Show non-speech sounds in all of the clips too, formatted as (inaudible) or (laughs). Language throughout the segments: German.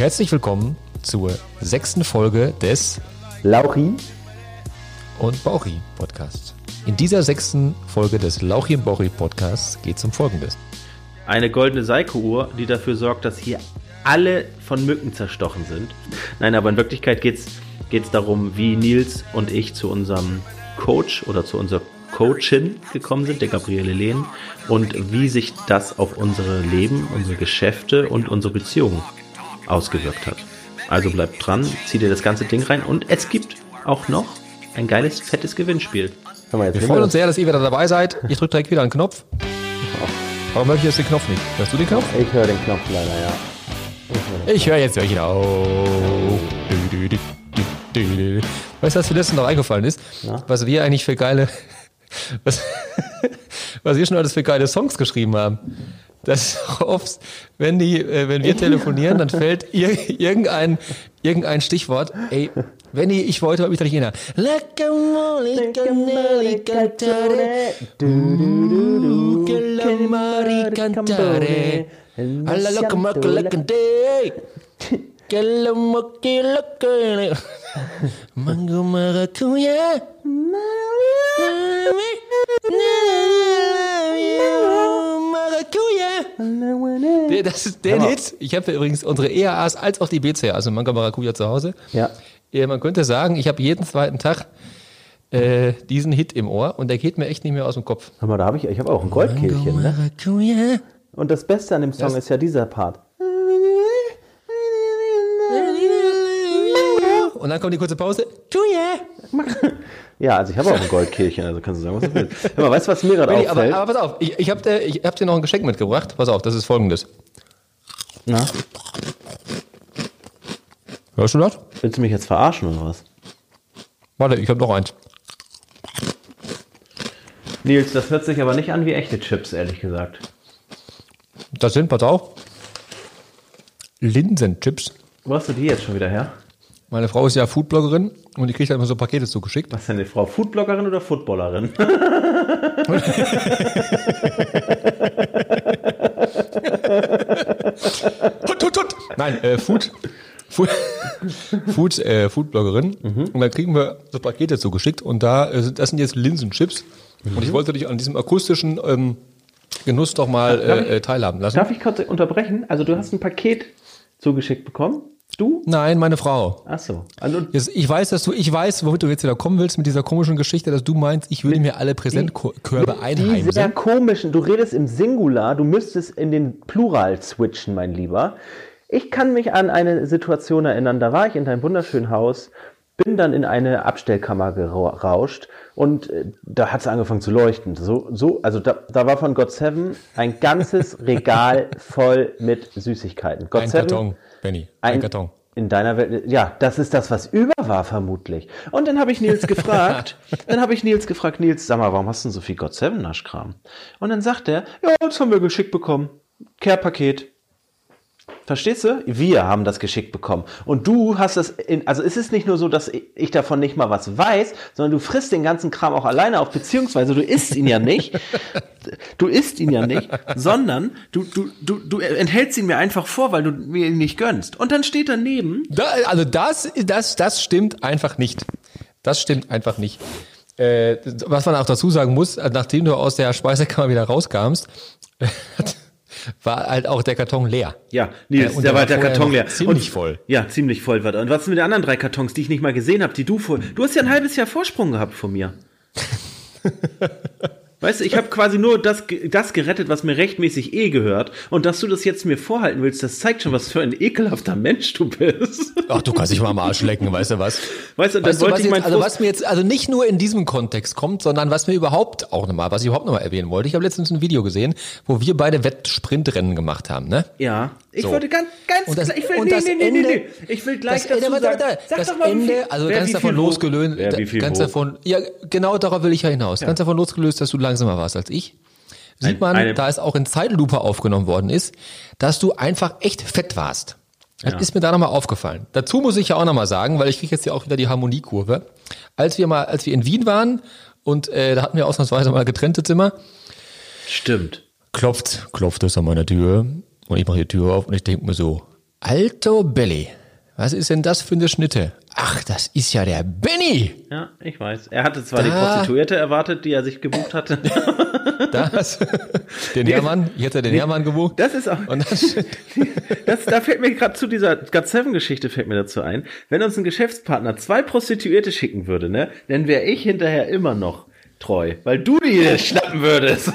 Herzlich willkommen zur sechsten Folge des Lauchi und Bauchi Podcasts. In dieser sechsten Folge des Lauchi und Bauchi Podcasts geht es um Folgendes. Eine goldene Seiko-Uhr, die dafür sorgt, dass hier alle von Mücken zerstochen sind. Nein, aber in Wirklichkeit geht es darum, wie Nils und ich zu unserem Coach oder zu unserer Coachin gekommen sind, der Gabriele Lehn, und wie sich das auf unsere Leben, unsere Geschäfte und unsere Beziehungen ausgewirkt hat. Also bleibt dran, zieh dir das ganze Ding rein und es gibt auch noch ein geiles, fettes Gewinnspiel. Wir freuen uns sehr, dass ihr wieder dabei seid. Ich drücke direkt wieder einen Knopf. Warum höre ich jetzt den Knopf nicht? Hörst du den Knopf? Ich höre den Knopf leider, ja. Ich höre jetzt welchen auf. Weißt du, was mir letztens noch eingefallen ist? Ja? Was wir eigentlich für geile, (laughs) was, was wir schon alles für geile Songs geschrieben haben. Das ist auch (laughs) oft, wenn die, äh, wenn wir telefonieren, dann fällt (laughs) ir irgendein, irgendein Stichwort. Ey, Benny, ich wollte erinnern. Alla loca maca leccante. Mango maracuja. Maracuja. Das ist der Hit. Ich habe übrigens unsere EAAs als auch die BCA, also Mango Maracuja zu Hause. Ja. Ja, man könnte sagen, ich habe jeden zweiten Tag äh, diesen Hit im Ohr und der geht mir echt nicht mehr aus dem Kopf. Hör mal, da habe ich, ich habe auch ein Goldkehlchen, ne? Und das Beste an dem Song Das- ist ja dieser Part. Und dann kommt die kurze Pause. (laughs) Ja, also ich habe auch ein Goldkehlchen, also kannst du sagen, was du willst. Mal, weißt du, was mir gerade Benni, aber, auffällt? aber pass auf, ich, ich habe dir, hab dir noch ein Geschenk mitgebracht. Pass auf, das ist folgendes. Na, Hörst du das? willst du mich jetzt verarschen oder was? Warte, ich habe noch eins. Nils, das hört sich aber nicht an wie echte Chips, ehrlich gesagt. Das sind, pass auf, Linsenchips. Wo hast du die jetzt schon wieder her? Meine Frau ist ja Foodbloggerin und die kriegt halt immer so Pakete zugeschickt. Was ist denn die Frau? Foodbloggerin oder Footballerin? (laughs) Hut, hut, hut. Nein, äh, Food, Food, Food, äh, Foodbloggerin. Und dann kriegen wir so Pakete zugeschickt und da, äh, das sind jetzt Linsenchips. Und ich wollte dich an diesem akustischen ähm, Genuss doch mal Darf ich- äh, äh, teilhaben lassen. Darf ich kurz unterbrechen? Also du hast ein Paket zugeschickt bekommen? Du? Nein, meine Frau. Ach so. Also, ich weiß, dass du, ich weiß, womit du jetzt wieder kommen willst mit dieser komischen Geschichte, dass du meinst, ich würde mir alle Präsentkörbe die einheimsen. komischen, du redest im Singular, du müsstest in den Plural switchen, mein Lieber. Ich kann mich an eine Situation erinnern, da war ich in deinem wunderschönen Haus, bin dann in eine Abstellkammer gerauscht und äh, da hat es angefangen zu leuchten. So, so, also da, da war von God Seven ein ganzes (laughs) Regal voll mit Süßigkeiten. God Ein Seven, Karton, Benny. Ein, Karton. In deiner Welt, ja, das ist das, was über war, vermutlich. Und dann habe ich Nils (laughs) gefragt, dann habe ich Nils gefragt, Nils, sag mal, warum hast du denn so viel God Seven Naschkram? Und dann sagt er, ja, das haben wir geschickt bekommen. Care-Paket. Verstehst du? Wir haben das geschickt bekommen. Und du hast das, in, also es ist nicht nur so, dass ich davon nicht mal was weiß, sondern du frisst den ganzen Kram auch alleine auf, beziehungsweise du isst ihn ja nicht. (laughs) Du isst ihn ja nicht, sondern du, du, du, du enthältst ihn mir einfach vor, weil du mir ihn nicht gönnst. Und dann steht daneben, Da, also das, das, das stimmt einfach nicht. Das stimmt einfach nicht. Äh, was man auch dazu sagen muss, nachdem du aus der Speisekammer wieder rauskamst, (laughs) war halt auch der Karton leer. Ja, Nils, Äh, und da der war der Karton leer. ziemlich und, voll. Ja, ziemlich voll war der. Und was mit den anderen drei Kartons, die ich nicht mal gesehen habe, die du vor. Du hast ja ein halbes Jahr Vorsprung gehabt von mir. (laughs) Weißt du, ich habe quasi nur das, das gerettet, was mir rechtmäßig eh gehört. Und dass du das jetzt mir vorhalten willst, das zeigt schon, was für ein ekelhafter Mensch du bist. Ach, du kannst dich mal am Arsch lecken, weißt du was? Weißt du, dann Weißt du, wollte was, ich jetzt, mein also Frust- was mir jetzt, also nicht nur in diesem Kontext kommt, sondern was mir überhaupt auch nochmal, was ich überhaupt nochmal erwähnen wollte. Ich habe letztens ein Video gesehen, wo wir beide Wettsprintrennen gemacht haben, ne? Ja, ich So. wollte ganz, ganz Und das- ich will, und nee, das nee, nee, Ende- nee, nee. Ich will gleich das dazu warte, sagen, warte, sag das doch mal, Ende, also ganz davon hoch- losgelöst, ganz hoch. davon, ja, genau darauf will ich ja hinaus. Ganz davon losgelöst, dass du langsamer warst als ich. Sieht Ein- man, eine- da es auch in Zeitlupe aufgenommen worden ist, dass du einfach echt fett warst. Das ist mir da nochmal aufgefallen. Dazu muss ich ja auch nochmal sagen, weil ich kriege jetzt ja auch wieder die Harmoniekurve. Als wir mal, als wir in Wien waren und äh, da hatten wir ausnahmsweise mal getrennte Zimmer, Stimmt. klopft, klopft es an meiner Tür und ich mache die Tür auf und ich denke mir so, Alto Belly. Was ist denn das für eine Schnitte? Ach, das ist ja der Benny. Ja, ich weiß. Er hatte zwar da. die Prostituierte erwartet, die er sich gebucht hatte. (laughs) Das, den Hermann, ich hätte den Hermann gebucht. Das ist auch. Das, (laughs) das, da fällt mir gerade zu dieser God Seven Geschichte fällt mir dazu ein. Wenn uns ein Geschäftspartner zwei Prostituierte schicken würde, ne, dann wäre ich hinterher immer noch treu, weil du die schnappen würdest.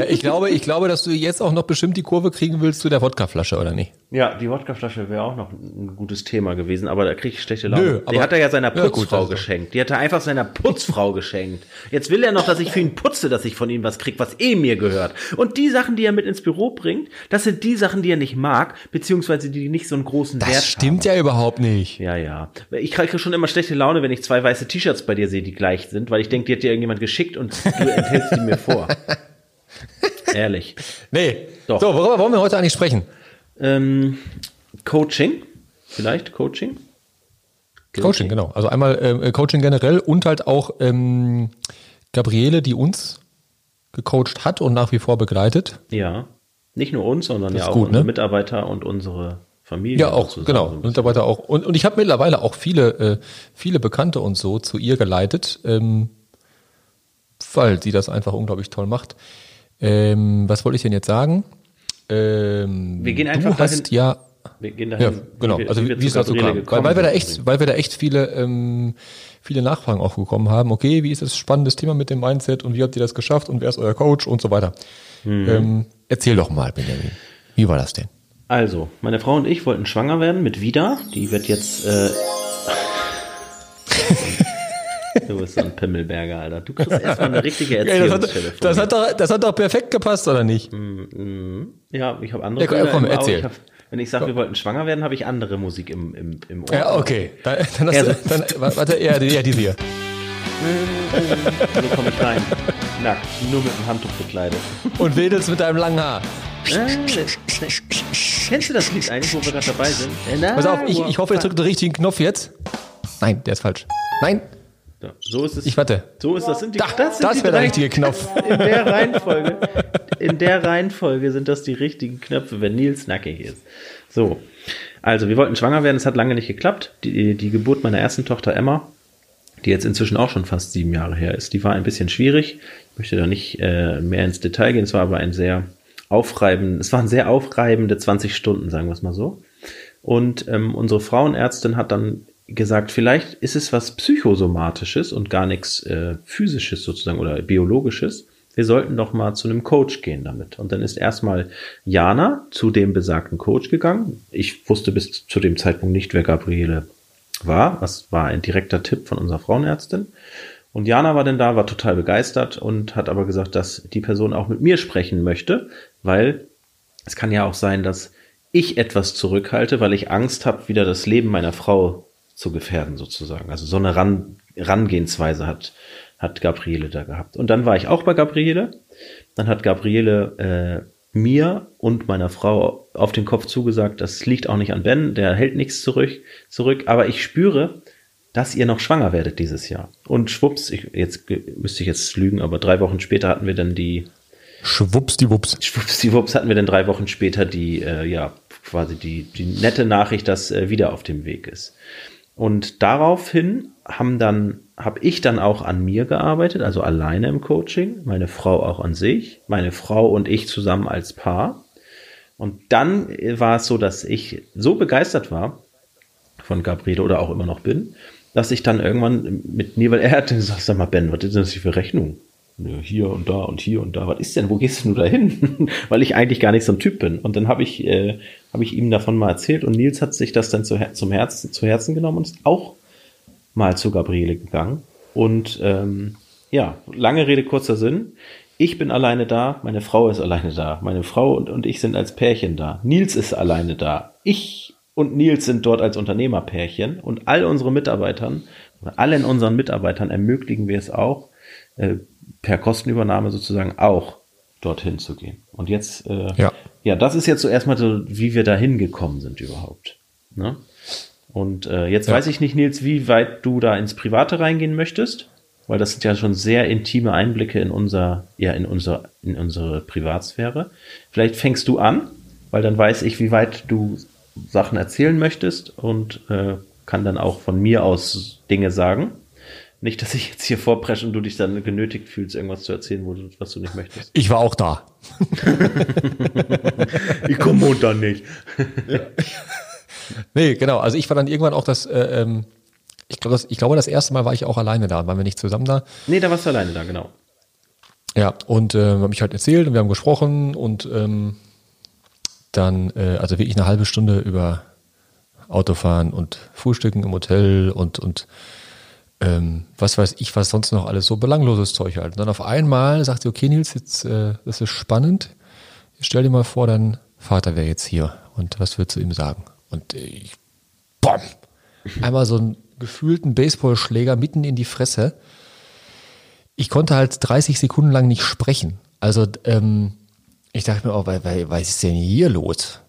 Ja, ich glaube, ich glaube, dass du jetzt auch noch bestimmt die Kurve kriegen willst zu der Wodkaflasche, oder nicht? Ja, die Wodkaflasche wäre auch noch ein gutes Thema gewesen, aber da kriege ich schlechte Laune. Nö, die hat er ja seiner Putzfrau ja, gut, geschenkt. Die hat er einfach seiner Putzfrau geschenkt. Jetzt will er noch, dass ich für ihn putze, dass ich von ihm was krieg, was eh mir gehört. Und die Sachen, die er mit ins Büro bringt, das sind die Sachen, die er nicht mag, beziehungsweise die nicht so einen großen das Wert haben. Das stimmt ja überhaupt nicht. Ja, ja. Ich kriege schon immer schlechte Laune, wenn ich zwei weiße T-Shirts bei dir sehe, die gleich sind, weil ich denke, die hat dir irgendjemand geschickt und du enthältst die mir vor. (laughs) (laughs) Ehrlich. Nee. Doch. So, worüber wollen wir heute eigentlich sprechen? Ähm, Coaching. Vielleicht Coaching? Coaching, Coaching genau. Also einmal äh, Coaching generell und halt auch ähm, Gabriele, die uns gecoacht hat und nach wie vor begleitet. Ja. Nicht nur uns, sondern ja auch gut, unsere ne? Mitarbeiter und unsere Familie. Ja, auch, genau. So Mitarbeiter auch. Und, und ich habe mittlerweile auch viele, äh, viele Bekannte und so zu ihr geleitet, ähm, weil sie das einfach unglaublich toll macht. Ähm, was wollte ich denn jetzt sagen? Ähm, wir gehen einfach du hast ja wir gehen dahin, ja, genau. Wie wir, also wie, wie es dazu kam. Weil, weil wir da echt, weil wir da echt viele, ähm, viele Nachfragen auch bekommen haben. Okay, wie ist das spannendes Thema mit dem Mindset und wie habt ihr das geschafft und wer ist euer Coach und so weiter. Mhm. Ähm, erzähl doch mal, Benjamin. Wie war das denn? Also, meine Frau und ich wollten schwanger werden mit Vida. Die wird jetzt äh, Du bist so ein Pimmelberger, Alter. Du kriegst erstmal eine richtige (laughs) Erzählungsstelle. das, hat, das, hat doch, das hat doch perfekt gepasst, oder nicht? Mm, mm. Ja, ich habe andere. Ja, komm, erzähl. Ich hab, wenn ich sage, wir wollten schwanger werden, habe ich andere Musik im, im, im Ohr. Ja, okay. Dann, dann hast du, dann, warte, eher, eher diese hier. so komme ich rein. Nackt, nur mit dem Handtuch bekleidet. Und wedelst mit deinem langen Haar. Kennst du das Lied eigentlich, wo wir gerade dabei sind? Pass auf, ich, ich hoffe, ihr drückt den richtigen Knopf jetzt. Nein, der ist falsch. Nein, ja, so ist es. Ich warte. So ist das. Sind die, da, das sind das wäre der richtige Knopf. In der Reihenfolge. (laughs) In der Reihenfolge sind das die richtigen Knöpfe, wenn Nils nackig ist. So. Also, wir wollten schwanger werden. Es hat lange nicht geklappt. Die, die Geburt meiner ersten Tochter Emma, die jetzt inzwischen auch schon fast sieben Jahre her ist, die war ein bisschen schwierig. Ich möchte da nicht äh, mehr ins Detail gehen. Es war aber ein sehr aufreibend, es waren sehr aufreibende 20 Stunden, sagen wir es mal so. Und ähm, unsere Frauenärztin hat dann gesagt, vielleicht ist es was Psychosomatisches und gar nichts äh, Physisches sozusagen oder Biologisches. Wir sollten doch mal zu einem Coach gehen damit. Und dann ist erstmal Jana zu dem besagten Coach gegangen. Ich wusste bis zu dem Zeitpunkt nicht, wer Gabriele war. Das war ein direkter Tipp von unserer Frauenärztin. Und Jana war denn da, war total begeistert und hat aber gesagt, dass die Person auch mit mir sprechen möchte, weil es kann ja auch sein, dass ich etwas zurückhalte, weil ich Angst habe, wieder das Leben meiner Frau zu gefährden sozusagen. Also so eine Ran Rangehensweise hat, hat Gabriele da gehabt. Und dann war ich auch bei Gabriele. Dann hat Gabriele äh, mir und meiner Frau auf den Kopf zugesagt, das liegt auch nicht an Ben, der hält nichts zurück, zurück. Aber ich spüre, dass ihr noch schwanger werdet dieses Jahr. Und schwupps, ich, jetzt müsste ich jetzt lügen, aber drei Wochen später hatten wir dann die Schwupps die Wups. Schwupps die Wups hatten wir dann drei Wochen später die, äh, ja, quasi die, die nette Nachricht, dass äh, wieder auf dem Weg ist. Und daraufhin haben dann, habe ich dann auch an mir gearbeitet, also alleine im Coaching, meine Frau auch an sich, meine Frau und ich zusammen als Paar. Und dann war es so, dass ich so begeistert war von Gabriele oder auch immer noch bin, dass ich dann irgendwann mit mir, weil er hat gesagt, (laughs) sag mal, Ben, was ist das für Rechnung? hier und da und hier und da, was ist denn, wo gehst du da hin? (laughs) Weil ich eigentlich gar nicht so ein Typ bin. Und dann habe ich, äh, hab ich ihm davon mal erzählt und Nils hat sich das dann zu, zum Herzen, zu Herzen genommen und ist auch mal zu Gabriele gegangen. Und ähm, ja, lange Rede, kurzer Sinn. Ich bin alleine da, meine Frau ist alleine da, meine Frau und, und ich sind als Pärchen da. Nils ist alleine da. Ich und Nils sind dort als Unternehmerpärchen und all unsere Mitarbeitern, allen unseren Mitarbeitern ermöglichen wir es auch, äh, per Kostenübernahme sozusagen auch dorthin zu gehen. Und jetzt, äh, ja. Ja, das ist jetzt so erstmal so, wie wir da hingekommen sind überhaupt. Ne? Und äh, jetzt ja. weiß ich nicht, Nils, wie weit du da ins Private reingehen möchtest, weil das sind ja schon sehr intime Einblicke in unser, ja, in unser, in unsere Privatsphäre. Vielleicht fängst du an, weil dann weiß ich, wie weit du Sachen erzählen möchtest und äh, kann dann auch von mir aus Dinge sagen. Nicht, dass ich jetzt hier vorpresche und du dich dann genötigt fühlst, irgendwas zu erzählen, wo du, was du nicht möchtest. Ich war auch da. ich komme Montag nicht. nee, genau. Also ich war dann irgendwann auch das, äh, ähm, ich, glaub, das, ich glaube, das erste Mal war ich auch alleine da, waren wir nicht zusammen da. Nee, da warst du alleine da, genau. Ja, und äh, habe ich halt erzählt und wir haben gesprochen und ähm, dann, äh, also wirklich eine halbe Stunde über Autofahren und Frühstücken im Hotel und, und ähm, was weiß ich, was sonst noch alles so belangloses Zeug halt. Und dann auf einmal sagt sie, okay, Nils, jetzt, äh, das ist spannend. Stell dir mal vor, dein Vater wäre jetzt hier und was würdest du ihm sagen? Und ich, bom, einmal so einen gefühlten Baseballschläger mitten in die Fresse. Ich konnte halt 30 Sekunden lang nicht sprechen. Also ähm, ich dachte mir auch, weil, weil, was ist denn hier los?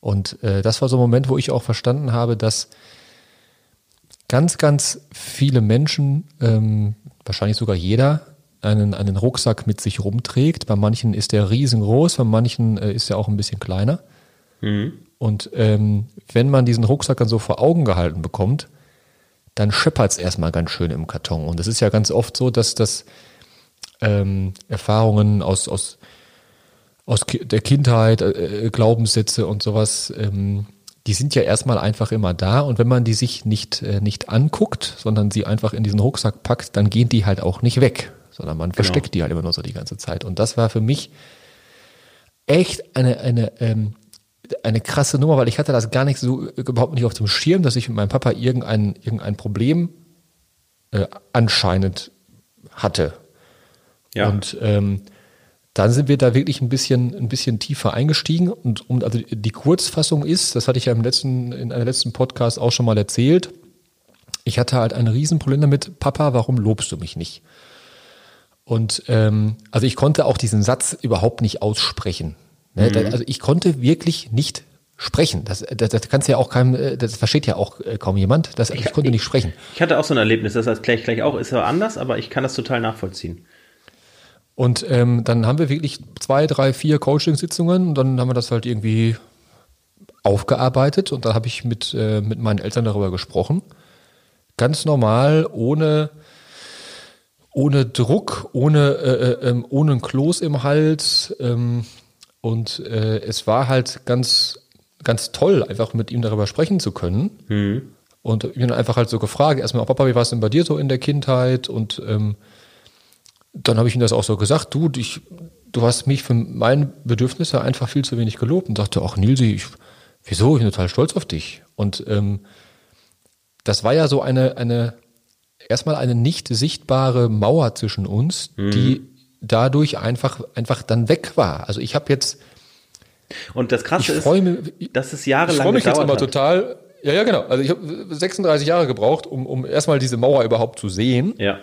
Und äh, das war so ein Moment, wo ich auch verstanden habe, dass ganz, ganz viele Menschen, ähm, wahrscheinlich sogar jeder, einen, einen Rucksack mit sich rumträgt. Bei manchen ist der riesengroß, bei manchen äh, ist er auch ein bisschen kleiner. Mhm. Und ähm, wenn man diesen Rucksack dann so vor Augen gehalten bekommt, dann scheppert es erstmal ganz schön im Karton. Und es ist ja ganz oft so, dass das ähm, Erfahrungen aus, aus, aus der Kindheit, äh, Glaubenssätze und sowas, ähm, die sind ja erstmal einfach immer da und wenn man die sich nicht, äh, nicht anguckt, sondern sie einfach in diesen Rucksack packt, dann gehen die halt auch nicht weg, sondern man genau. versteckt die halt immer nur so die ganze Zeit. Und das war für mich echt eine, eine, ähm, eine krasse Nummer, weil ich hatte das gar nicht so überhaupt nicht auf dem Schirm, dass ich mit meinem Papa irgendein, irgendein Problem äh, anscheinend hatte. Ja. Und ähm, dann sind wir da wirklich ein bisschen, ein bisschen tiefer eingestiegen. Und um, also die Kurzfassung ist, das hatte ich ja im letzten, in einem letzten Podcast auch schon mal erzählt. Ich hatte halt ein Riesenproblem damit, Papa, warum lobst du mich nicht? Und ähm, also ich konnte auch diesen Satz überhaupt nicht aussprechen. Ne? Mhm. Also ich konnte wirklich nicht sprechen. Das, das, das kannst ja auch keinem, das versteht ja auch äh, kaum jemand. Das, ich, ich konnte nicht sprechen. Ich hatte auch so ein Erlebnis, das heißt gleich, gleich auch, ist aber anders, aber ich kann das total nachvollziehen. Und ähm, dann haben wir wirklich zwei, drei, vier Coaching-Sitzungen und dann haben wir das halt irgendwie aufgearbeitet und da habe ich mit, äh, mit meinen Eltern darüber gesprochen. Ganz normal, ohne, ohne Druck, ohne, äh, äh, ähm, ohne ein Kloß im Hals. Ähm, und äh, es war halt ganz, ganz toll, einfach mit ihm darüber sprechen zu können. Mhm. Und ich bin einfach halt so gefragt, erstmal, Papa, wie war es denn bei dir so in der Kindheit? Und ähm, dann habe ich ihm das auch so gesagt, du, ich, du hast mich für meine Bedürfnisse einfach viel zu wenig gelobt und dachte, ach Nilsi, ich, wieso, ich bin total stolz auf dich. Und ähm, das war ja so eine, eine, erstmal eine nicht sichtbare Mauer zwischen uns, mhm. die dadurch einfach, einfach dann weg war. Also ich habe jetzt. Und das Krasse ist, mich, dass es jahrelang Ich freue mich jetzt immer hat. total. Ja, ja, genau. Also ich habe 36 Jahre gebraucht, um, um erstmal diese Mauer überhaupt zu sehen. Ja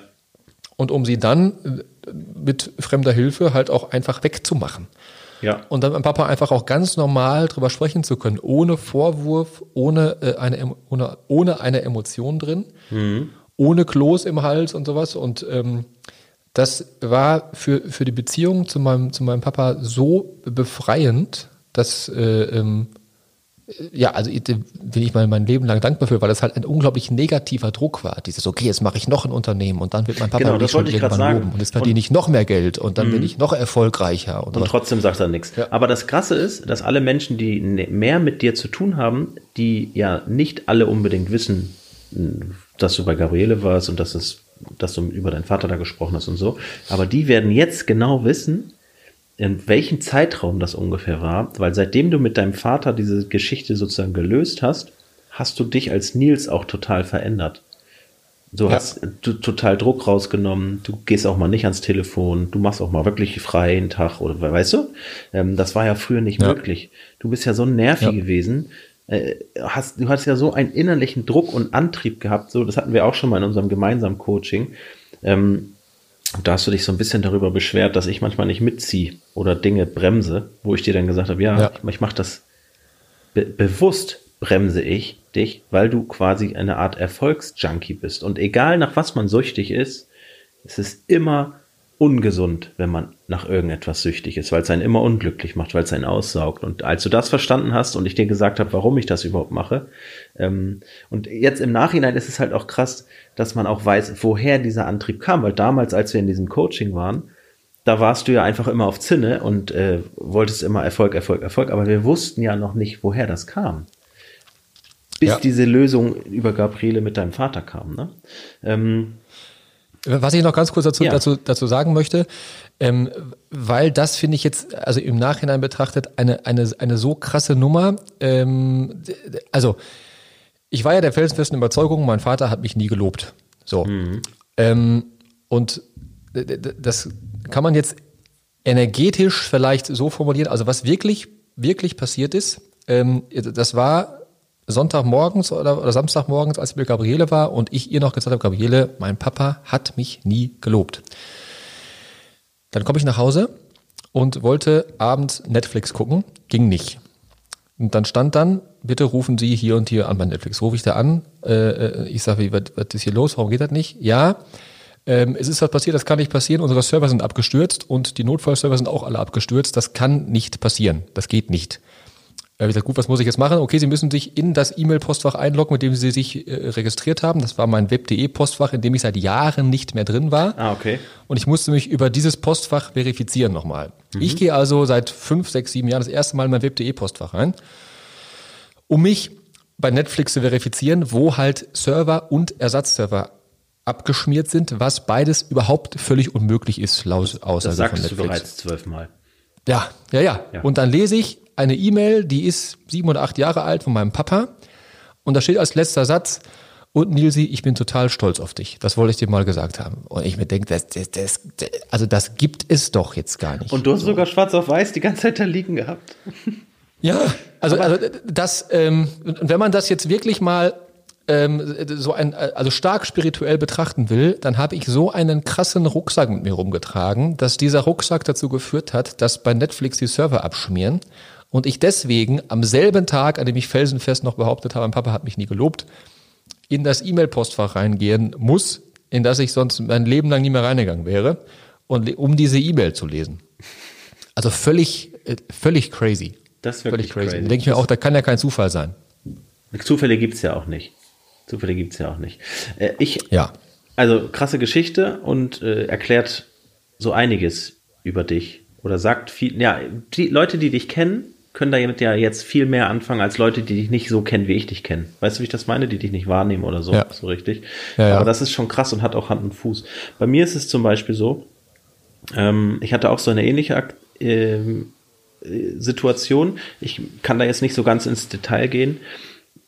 und um sie dann äh, mit fremder Hilfe halt auch einfach wegzumachen. Ja. Und dann mit Papa einfach auch ganz normal drüber sprechen zu können, ohne Vorwurf, ohne, äh, eine, ohne, ohne eine Emotion drin, mhm. ohne Kloß im Hals und sowas. Und ähm, das war für, für die Beziehung zu meinem, zu meinem Papa so befreiend, dass äh, ähm, ja, also bin ich mal mein Leben lang dankbar für, weil das halt ein unglaublich negativer Druck war. Dieses, okay, jetzt mache ich noch ein Unternehmen und dann wird mein Papa genau, mich schon irgendwann sagen. loben und jetzt verdiene ich noch mehr Geld und dann mhm. bin ich noch erfolgreicher. Und, und trotzdem sagt er nichts. Ja. Aber das Krasse ist, dass alle Menschen, die ne, mehr mit dir zu tun haben, die ja nicht alle unbedingt wissen, dass du bei Gabriele warst und dass es dass du über deinen Vater da gesprochen hast und so. Aber die werden jetzt genau wissen, in welchem Zeitraum das ungefähr war, weil seitdem du mit deinem Vater diese Geschichte sozusagen gelöst hast, hast du dich als Nils auch total verändert. Du ja. hast du, total Druck rausgenommen, du gehst auch mal nicht ans Telefon, du machst auch mal wirklich freien Tag oder weißt du? Ähm, das war ja früher nicht ja. möglich. Du bist ja so nervig ja. gewesen. Äh, hast, du hast ja so einen innerlichen Druck und Antrieb gehabt, so, das hatten wir auch schon mal in unserem gemeinsamen Coaching. Ähm, da hast du dich so ein bisschen darüber beschwert, dass ich manchmal nicht mitziehe oder Dinge bremse, wo ich dir dann gesagt habe, ja, ja. ich, ich mache das be bewusst bremse ich dich, weil du quasi eine Art Erfolgsjunkie bist. Und egal nach was man süchtig ist, es ist immer ungesund, wenn man nach irgendetwas süchtig ist, weil es einen immer unglücklich macht, weil es einen aussaugt. Und als du das verstanden hast und ich dir gesagt habe, warum ich das überhaupt mache, ähm, und jetzt im Nachhinein ist es halt auch krass, dass man auch weiß, woher dieser Antrieb kam, weil damals, als wir in diesem Coaching waren, da warst du ja einfach immer auf Zinne und äh, wolltest immer Erfolg, Erfolg, Erfolg, aber wir wussten ja noch nicht, woher das kam. Bis ja. diese Lösung über Gabriele mit deinem Vater kam. Ne? Ähm, was ich noch ganz kurz dazu, ja. dazu, dazu sagen möchte, ähm, weil das finde ich jetzt, also im Nachhinein betrachtet, eine, eine, eine so krasse Nummer. Ähm, also, ich war ja der felsenfesten Überzeugung, mein Vater hat mich nie gelobt. So. Mhm. Ähm, und das kann man jetzt energetisch vielleicht so formulieren. Also, was wirklich, wirklich passiert ist, ähm, das war Sonntagmorgens oder, oder Samstagmorgens, als ich mit Gabriele war und ich ihr noch gesagt habe, Gabriele, mein Papa hat mich nie gelobt. Dann komme ich nach Hause und wollte abends Netflix gucken, ging nicht. Und dann stand dann, bitte rufen Sie hier und hier an bei Netflix. Rufe ich da an, äh, äh ich sage, was, was ist hier los, warum geht das nicht? Ja, ähm, es ist was passiert, das kann nicht passieren, unsere Server sind abgestürzt und die Notfallserver sind auch alle abgestürzt, das kann nicht passieren, das geht nicht. Da habe ich gesagt, gut, was muss ich jetzt machen? Okay, Sie müssen sich in das E-Mail-Postfach einloggen, mit dem Sie sich äh, registriert haben. Das war mein Web.de-Postfach, in dem ich seit Jahren nicht mehr drin war. Ah, okay. Und ich musste mich über dieses Postfach verifizieren nochmal. Mhm. Ich gehe also seit fünf, sechs, sieben Jahren das erste Mal in mein Web.de-Postfach rein, um mich bei Netflix zu verifizieren, wo halt Server und Ersatzserver abgeschmiert sind, was beides überhaupt völlig unmöglich ist, laut Aussage von Netflix. Das sagst du bereits zwölfmal. Ja, ja, ja, ja. Und dann lese ich eine E-Mail, die ist sieben oder acht Jahre alt von meinem Papa. Und da steht als letzter Satz, und Nilsi, ich bin total stolz auf dich. Das wollte ich dir mal gesagt haben. Und ich mir denke, das, das, das, also das gibt es doch jetzt gar nicht. Und du hast so. sogar schwarz auf weiß die ganze Zeit da liegen gehabt. Ja, also, also das, ähm, wenn man das jetzt wirklich mal ähm, so ein, also stark spirituell betrachten will, dann habe ich so einen krassen Rucksack mit mir rumgetragen, dass dieser Rucksack dazu geführt hat, dass bei Netflix die Server abschmieren und ich deswegen am selben Tag, an dem ich felsenfest noch behauptet habe, mein Papa hat mich nie gelobt, in das E-Mail-Postfach reingehen muss, in das ich sonst mein Leben lang nie mehr reingegangen wäre, und um diese E-Mail zu lesen. Also völlig, äh, völlig crazy. Das ist völlig crazy. crazy. Da denke ich mir auch, da kann ja kein Zufall sein. Zufälle gibt's ja auch nicht. Zufälle gibt's ja auch nicht. Äh, ich, ja. Also krasse Geschichte und äh, erklärt so einiges über dich. Oder sagt viel, ja, die Leute, die dich kennen, können damit ja jetzt viel mehr anfangen als Leute, die dich nicht so kennen, wie ich dich kenne. Weißt du, wie ich das meine? Die dich nicht wahrnehmen oder so, ja. so richtig. Ja, ja. Aber das ist schon krass und hat auch Hand und Fuß. Bei mir ist es zum Beispiel so, ähm, ich hatte auch so eine ähnliche ähm, Situation. Ich kann da jetzt nicht so ganz ins Detail gehen.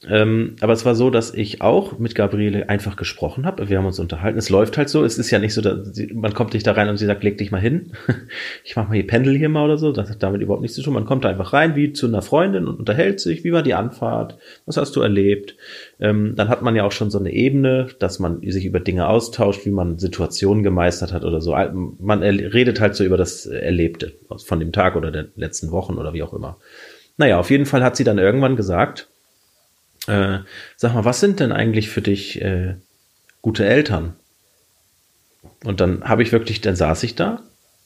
Ähm, aber es war so, dass ich auch mit Gabriele einfach gesprochen habe. Wir haben uns unterhalten. Es läuft halt so. Es ist ja nicht so, dass sie, man kommt nicht da rein und sie sagt, leg dich mal hin. (laughs) ich mach mal hier Pendel hier mal oder so. Das hat damit überhaupt nichts zu tun. Man kommt da einfach rein, wie zu einer Freundin und unterhält sich. Wie war die Anfahrt? Was hast du erlebt? Ähm, dann hat man ja auch schon so eine Ebene, dass man sich über Dinge austauscht, wie man Situationen gemeistert hat oder so. Man redet halt so über das Erlebte von dem Tag oder der letzten Wochen oder wie auch immer. Naja, auf jeden Fall hat sie dann irgendwann gesagt, äh, sag mal, was sind denn eigentlich für dich äh, gute Eltern? Und dann habe ich wirklich, dann saß ich da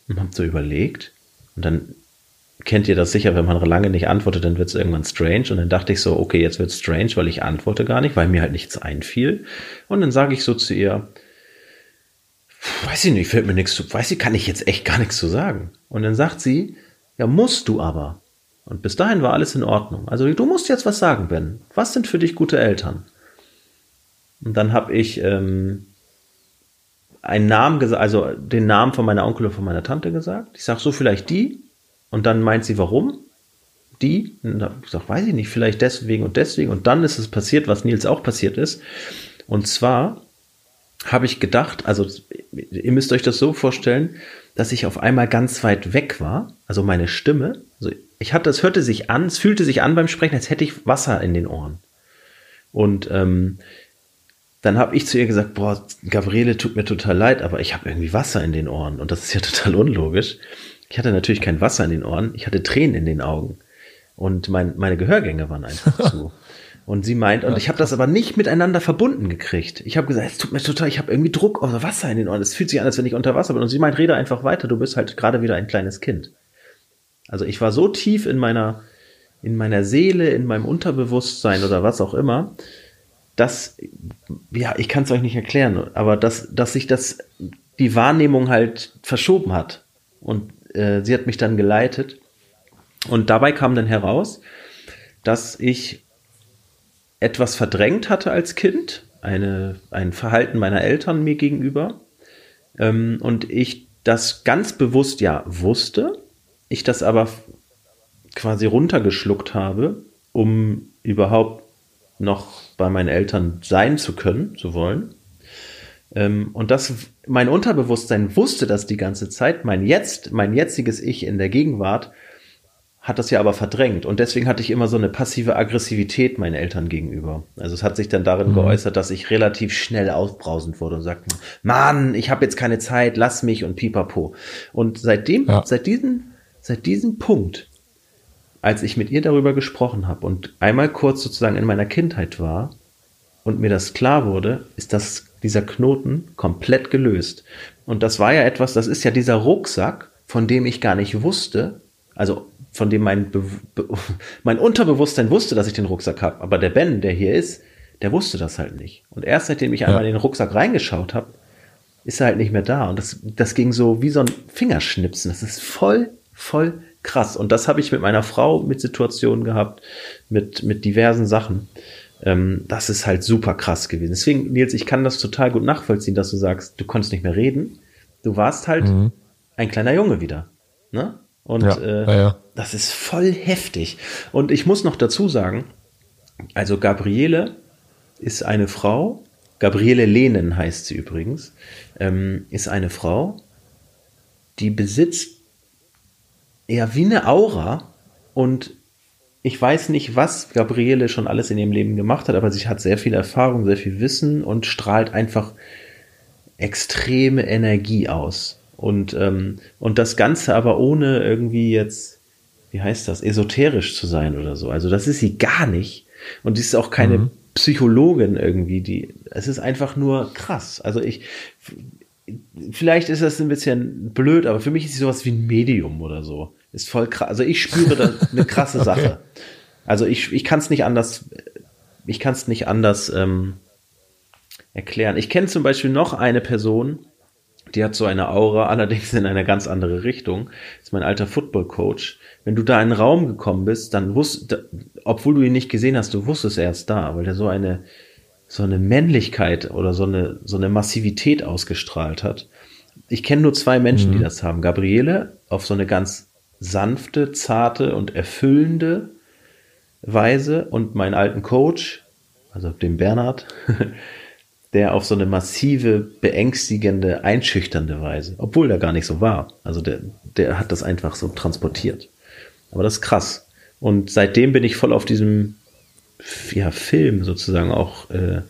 und habe so überlegt und dann kennt ihr das sicher, wenn man lange nicht antwortet, dann wird es irgendwann strange. Und dann dachte ich so, okay, jetzt wird strange, weil ich antworte gar nicht, weil mir halt nichts einfiel. Und dann sage ich so zu ihr, weiß ich nicht, fällt mir nichts zu, weiß ich, kann ich jetzt echt gar nichts zu sagen. Und dann sagt sie, ja, musst du aber. Und bis dahin war alles in Ordnung. Also du musst jetzt was sagen, Ben. Was sind für dich gute Eltern? Und dann habe ich ähm, einen Namen gesagt, also den Namen von meiner Onkel und von meiner Tante gesagt. Ich sage so vielleicht die. Und dann meint sie, warum? Die? Und ich sage, weiß ich nicht, vielleicht deswegen und deswegen. Und dann ist es passiert, was Nils auch passiert ist. Und zwar habe ich gedacht, also ihr müsst euch das so vorstellen, dass ich auf einmal ganz weit weg war, also meine Stimme, ich hatte, es hörte sich an, es fühlte sich an beim Sprechen, als hätte ich Wasser in den Ohren. Und ähm, dann habe ich zu ihr gesagt, boah, Gabriele, tut mir total leid, aber ich habe irgendwie Wasser in den Ohren. Und das ist ja total unlogisch. Ich hatte natürlich kein Wasser in den Ohren, ich hatte Tränen in den Augen. Und mein, meine Gehörgänge waren einfach (laughs) zu. Und sie meint, und ich habe das aber nicht miteinander verbunden gekriegt. Ich habe gesagt, es tut mir total, ich habe irgendwie Druck unter Wasser in den Ohren. Es fühlt sich an, als wenn ich unter Wasser bin. Und sie meint, rede einfach weiter, du bist halt gerade wieder ein kleines Kind. Also ich war so tief in meiner, in meiner Seele, in meinem Unterbewusstsein oder was auch immer, dass, ja, ich kann es euch nicht erklären, aber dass, dass sich das, die Wahrnehmung halt verschoben hat. Und äh, sie hat mich dann geleitet. Und dabei kam dann heraus, dass ich etwas verdrängt hatte als Kind, eine, ein Verhalten meiner Eltern mir gegenüber. Ähm, und ich das ganz bewusst ja wusste, ich das aber quasi runtergeschluckt habe, um überhaupt noch bei meinen Eltern sein zu können, zu wollen. Ähm, und das, mein Unterbewusstsein wusste das die ganze Zeit, mein jetzt, mein jetziges Ich in der Gegenwart hat das ja aber verdrängt. Und deswegen hatte ich immer so eine passive Aggressivität meinen Eltern gegenüber. Also es hat sich dann darin mhm. geäußert, dass ich relativ schnell ausbrausend wurde und sagte, Mann, ich habe jetzt keine Zeit, lass mich und pipapo. Und seitdem, ja. seit diesem, seit diesem Punkt, als ich mit ihr darüber gesprochen habe und einmal kurz sozusagen in meiner Kindheit war und mir das klar wurde, ist das dieser Knoten komplett gelöst. Und das war ja etwas, das ist ja dieser Rucksack, von dem ich gar nicht wusste, also von dem mein, Be Be (laughs) mein Unterbewusstsein wusste, dass ich den Rucksack habe. Aber der Ben, der hier ist, der wusste das halt nicht. Und erst seitdem ich ja. einmal in den Rucksack reingeschaut habe, ist er halt nicht mehr da. Und das, das ging so wie so ein Fingerschnipsen. Das ist voll, voll krass. Und das habe ich mit meiner Frau mit Situationen gehabt, mit, mit diversen Sachen. Ähm, das ist halt super krass gewesen. Deswegen, Nils, ich kann das total gut nachvollziehen, dass du sagst, du konntest nicht mehr reden. Du warst halt mhm. ein kleiner Junge wieder. Ne? Und ja, äh, ja, ja. das ist voll heftig. Und ich muss noch dazu sagen, also Gabriele ist eine Frau, Gabriele Lehnen heißt sie übrigens, ähm, ist eine Frau, die besitzt eher wie eine Aura und ich weiß nicht, was Gabriele schon alles in ihrem Leben gemacht hat, aber sie hat sehr viel Erfahrung, sehr viel Wissen und strahlt einfach extreme Energie aus. Und, ähm, und das Ganze aber ohne irgendwie jetzt, wie heißt das, esoterisch zu sein oder so. Also das ist sie gar nicht. Und sie ist auch keine mhm. Psychologin irgendwie, die, es ist einfach nur krass. Also ich, vielleicht ist das ein bisschen blöd, aber für mich ist sie sowas wie ein Medium oder so. Ist voll krass. Also ich spüre da eine krasse (laughs) Sache. Also ich, ich kann es nicht anders, ich kann es nicht anders ähm, erklären. Ich kenne zum Beispiel noch eine Person, die hat so eine Aura, allerdings in eine ganz andere Richtung. Das ist mein alter Football-Coach. Wenn du da in einen Raum gekommen bist, dann wusst, obwohl du ihn nicht gesehen hast, du wusstest er ist da, weil der so eine, so eine Männlichkeit oder so eine, so eine Massivität ausgestrahlt hat. Ich kenne nur zwei Menschen, mhm. die das haben. Gabriele auf so eine ganz sanfte, zarte und erfüllende Weise und meinen alten Coach, also den Bernhard, (laughs) der auf so eine massive, beängstigende, einschüchternde Weise, obwohl der gar nicht so war. Also der, der hat das einfach so transportiert. Aber das ist krass. Und seitdem bin ich voll auf diesem ja, Film sozusagen auch äh,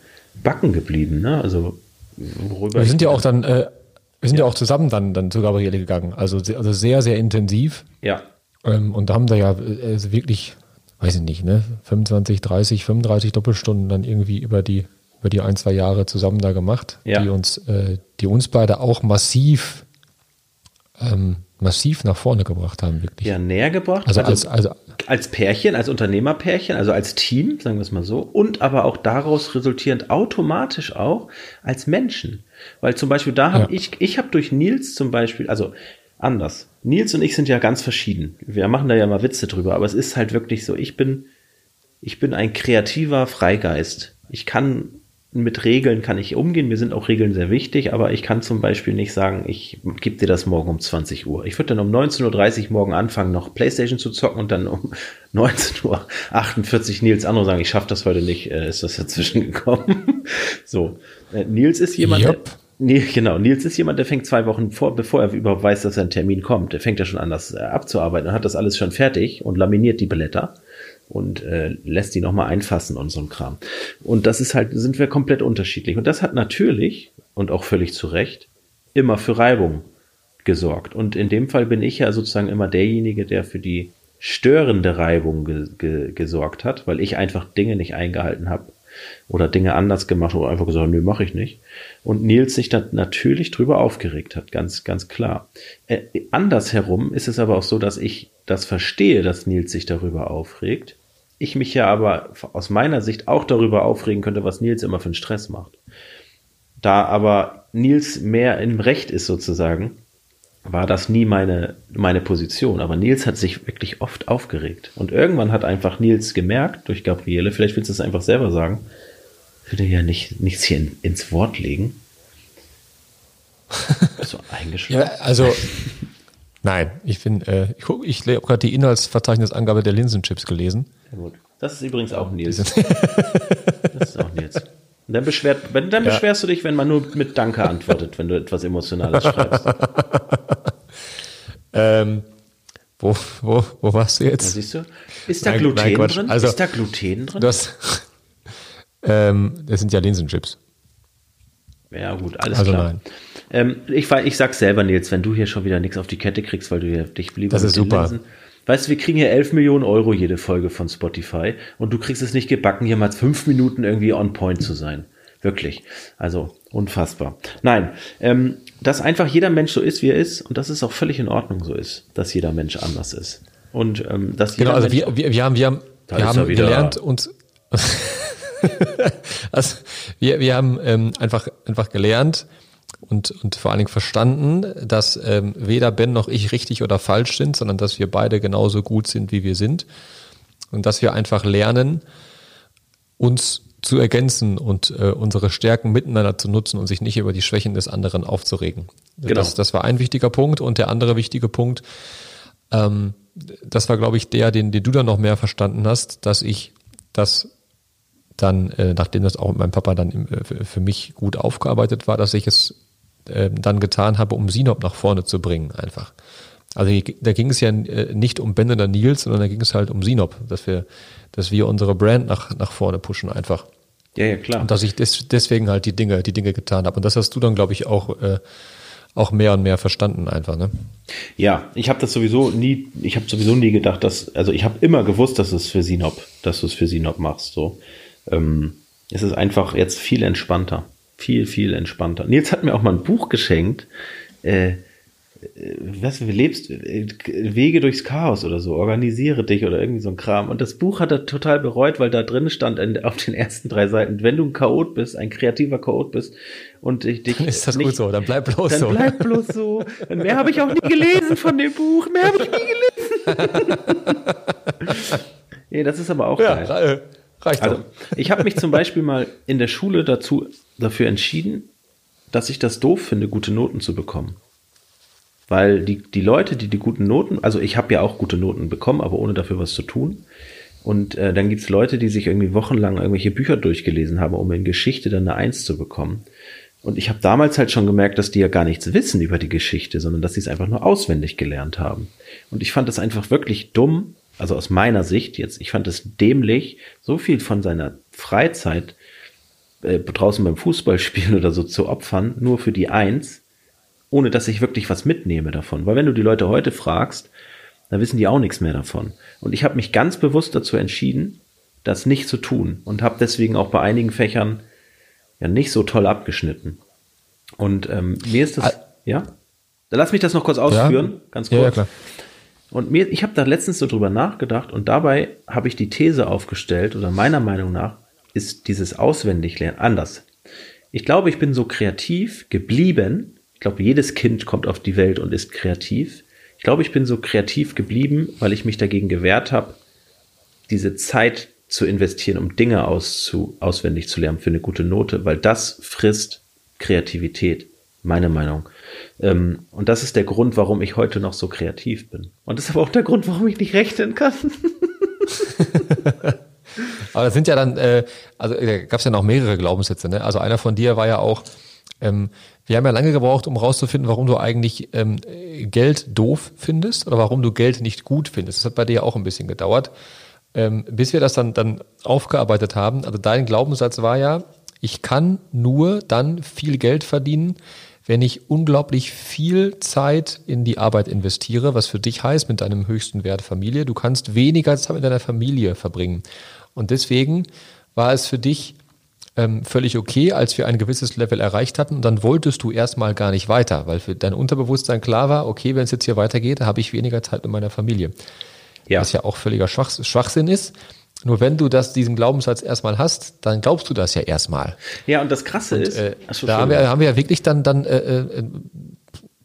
backen geblieben. Ne? Also worüber wir sind ja auch dann, äh, wir sind ja. ja. auch zusammen dann, dann zu Gabriele gegangen. Also, also sehr, sehr intensiv. Ja. Ähm, und da haben da ja äh, also wirklich, weiß ich nicht, ne, 25, 30, 35 Doppelstunden dann irgendwie über die über die ein, zwei Jahre zusammen da gemacht, ja. die uns, äh, die uns beide auch massiv, ähm, massiv nach vorne gebracht haben, wirklich. Ja, näher gebracht. Also, also, als, also als Pärchen, als Unternehmerpärchen, also als Team, sagen wir es mal so, und aber auch daraus resultierend automatisch auch als Menschen. Weil zum Beispiel da habe ja. ich, ich habe durch Nils zum Beispiel, also anders. Nils und ich sind ja ganz verschieden. Wir machen da ja mal Witze drüber, aber es ist halt wirklich so, ich bin, ich bin ein kreativer Freigeist. Ich kann mit Regeln kann ich umgehen. Mir sind auch Regeln sehr wichtig, aber ich kann zum Beispiel nicht sagen, ich gebe dir das morgen um 20 Uhr. Ich würde dann um 19.30 Uhr morgen anfangen, noch Playstation zu zocken und dann um (laughs) 19.48 Uhr Nils Andro sagen, ich schaffe das heute nicht, äh, ist das dazwischen (laughs) gekommen. so. Äh, Nils ist jemand, yep. der, Nee, genau. Nils ist jemand, der fängt zwei Wochen vor, bevor er überhaupt weiß, dass ein Termin kommt. Der fängt ja schon an, das äh, abzuarbeiten und hat das alles schon fertig und laminiert die Blätter und äh, lässt die nochmal einfassen und so ein Kram. Und das ist halt, sind wir komplett unterschiedlich. Und das hat natürlich, und auch völlig zu Recht, immer für Reibung gesorgt. Und in dem Fall bin ich ja sozusagen immer derjenige, der für die störende Reibung ge ge gesorgt hat, weil ich einfach Dinge nicht eingehalten habe oder Dinge anders gemacht oder einfach gesagt, nö, mache ich nicht. Und Nils sich da natürlich drüber aufgeregt hat, ganz, ganz klar. Äh, andersherum ist es aber auch so, dass ich das verstehe, dass Nils sich darüber aufregt. Ich mich ja aber aus meiner Sicht auch darüber aufregen könnte, was Nils immer für einen Stress macht. Da aber Nils mehr im Recht ist sozusagen, war das nie meine, meine Position. Aber Nils hat sich wirklich oft aufgeregt. Und irgendwann hat einfach Nils gemerkt, durch Gabriele, vielleicht willst du es einfach selber sagen, ich will ja nicht, nichts hier in, ins Wort legen. (laughs) so eingeschlafen. Ja, also, nein, ich bin, äh, ich, guck, ich habe gerade die Inhaltsverzeichnisangabe der Linsenchips gelesen. Ja, gut. Das ist übrigens auch Nils. das ist auch Nils. Und dann, beschwert, dann ja. beschwerst du dich, wenn man nur mit Danke antwortet, wenn du etwas Emotionales schreibst. (laughs) ähm, wo, wo, wo warst du jetzt? Ja, siehst du? Ist da nein, Gluten nein, drin? Also, ist da Gluten drin? Das, (laughs) ähm, das sind ja Linsenchips. Ja, gut, alles also klar. Nein. Ähm, ich, ich sag's selber, Nils, wenn du hier schon wieder nichts auf die Kette kriegst, weil du hier dich lieber das ist super. Linsen, Weißt du, wir kriegen hier 11 Millionen Euro jede Folge von Spotify und du kriegst es nicht gebacken, hier mal fünf Minuten irgendwie on point zu sein. Wirklich. Also unfassbar. Nein, ähm, dass einfach jeder Mensch so ist, wie er ist und dass es auch völlig in Ordnung so ist, dass jeder Mensch anders ist. Und ähm, dass jeder Genau, also wir, wir, wir haben, wir haben, wir haben gelernt, uns (laughs) also wir, wir haben ähm, einfach, einfach gelernt, und, und vor allen Dingen verstanden, dass ähm, weder Ben noch ich richtig oder falsch sind, sondern dass wir beide genauso gut sind, wie wir sind. Und dass wir einfach lernen, uns zu ergänzen und äh, unsere Stärken miteinander zu nutzen und sich nicht über die Schwächen des anderen aufzuregen. Genau. Das, das war ein wichtiger Punkt. Und der andere wichtige Punkt, ähm, das war, glaube ich, der, den, den du dann noch mehr verstanden hast, dass ich das dann, äh, nachdem das auch mit meinem Papa dann äh, für mich gut aufgearbeitet war, dass ich es äh, dann getan habe, um Sinop nach vorne zu bringen, einfach. Also da ging es ja äh, nicht um Ben oder Nils, sondern da ging es halt um Sinop, dass wir, dass wir unsere Brand nach, nach vorne pushen einfach. Ja, ja, klar. Und dass ich des, deswegen halt die Dinge, die Dinge getan habe. Und das hast du dann, glaube ich, auch, äh, auch mehr und mehr verstanden einfach, ne? Ja, ich habe das sowieso nie, ich habe sowieso nie gedacht, dass, also ich habe immer gewusst, dass es für Sinop, dass du es für Sinop machst. So, ähm, es ist einfach jetzt viel entspannter viel, viel entspannter. Nils hat mir auch mal ein Buch geschenkt. Äh, äh was du lebst, äh, Wege durchs Chaos oder so, organisiere dich oder irgendwie so ein Kram. Und das Buch hat er total bereut, weil da drin stand in, auf den ersten drei Seiten, wenn du ein Chaot bist, ein kreativer Chaot bist und ich dich. Dann ist das nicht, gut so, dann bleib bloß dann so. Dann bleib bloß so. Und mehr habe ich auch nie gelesen von dem Buch. Mehr habe ich nie gelesen. (laughs) nee, das ist aber auch ja, geil. Reicht also, ich habe mich zum Beispiel mal in der Schule dazu dafür entschieden, dass ich das doof finde, gute Noten zu bekommen. Weil die, die Leute, die die guten Noten, also ich habe ja auch gute Noten bekommen, aber ohne dafür was zu tun. Und äh, dann gibt's Leute, die sich irgendwie wochenlang irgendwelche Bücher durchgelesen haben, um in Geschichte dann eine Eins zu bekommen. Und ich habe damals halt schon gemerkt, dass die ja gar nichts wissen über die Geschichte, sondern dass sie es einfach nur auswendig gelernt haben. Und ich fand das einfach wirklich dumm, also aus meiner Sicht jetzt, ich fand es dämlich, so viel von seiner Freizeit äh, draußen beim Fußballspielen (laughs) oder so zu opfern, nur für die Eins, ohne dass ich wirklich was mitnehme davon. Weil wenn du die Leute heute fragst, dann wissen die auch nichts mehr davon. Und ich habe mich ganz bewusst dazu entschieden, das nicht zu tun und habe deswegen auch bei einigen Fächern ja nicht so toll abgeschnitten. Und ähm, mir ist das, ah. ja? Dann lass mich das noch kurz ausführen, ja. ganz kurz. Ja, ja, klar. Und mir, ich habe da letztens so drüber nachgedacht und dabei habe ich die These aufgestellt, oder meiner Meinung nach, ist dieses Auswendiglernen anders. Ich glaube, ich bin so kreativ geblieben. Ich glaube, jedes Kind kommt auf die Welt und ist kreativ. Ich glaube, ich bin so kreativ geblieben, weil ich mich dagegen gewehrt habe, diese Zeit zu investieren, um Dinge auszu, auswendig zu lernen für eine gute Note, weil das frisst Kreativität, meine Meinung. Ähm, und das ist der Grund, warum ich heute noch so kreativ bin. Und das ist aber auch der Grund, warum ich nicht rechnen kann. (laughs) Aber das sind ja dann, äh, also da gab es ja noch mehrere Glaubenssätze. Ne? Also einer von dir war ja auch, ähm, wir haben ja lange gebraucht, um rauszufinden, warum du eigentlich ähm, Geld doof findest oder warum du Geld nicht gut findest. Das hat bei dir auch ein bisschen gedauert, ähm, bis wir das dann, dann aufgearbeitet haben. Also dein Glaubenssatz war ja, ich kann nur dann viel Geld verdienen, wenn ich unglaublich viel Zeit in die Arbeit investiere, was für dich heißt, mit deinem höchsten Wert Familie, du kannst weniger Zeit mit deiner Familie verbringen. Und deswegen war es für dich ähm, völlig okay, als wir ein gewisses Level erreicht hatten. Und dann wolltest du erstmal gar nicht weiter, weil für dein Unterbewusstsein klar war, okay, wenn es jetzt hier weitergeht, habe ich weniger Zeit mit meiner Familie. Ja. Was ja auch völliger Schwach, Schwachsinn ist. Nur wenn du das, diesen Glaubenssatz erstmal hast, dann glaubst du das ja erstmal. Ja, und das Krasse und, ist, äh, da haben wir, haben wir ja wirklich dann, dann äh, äh,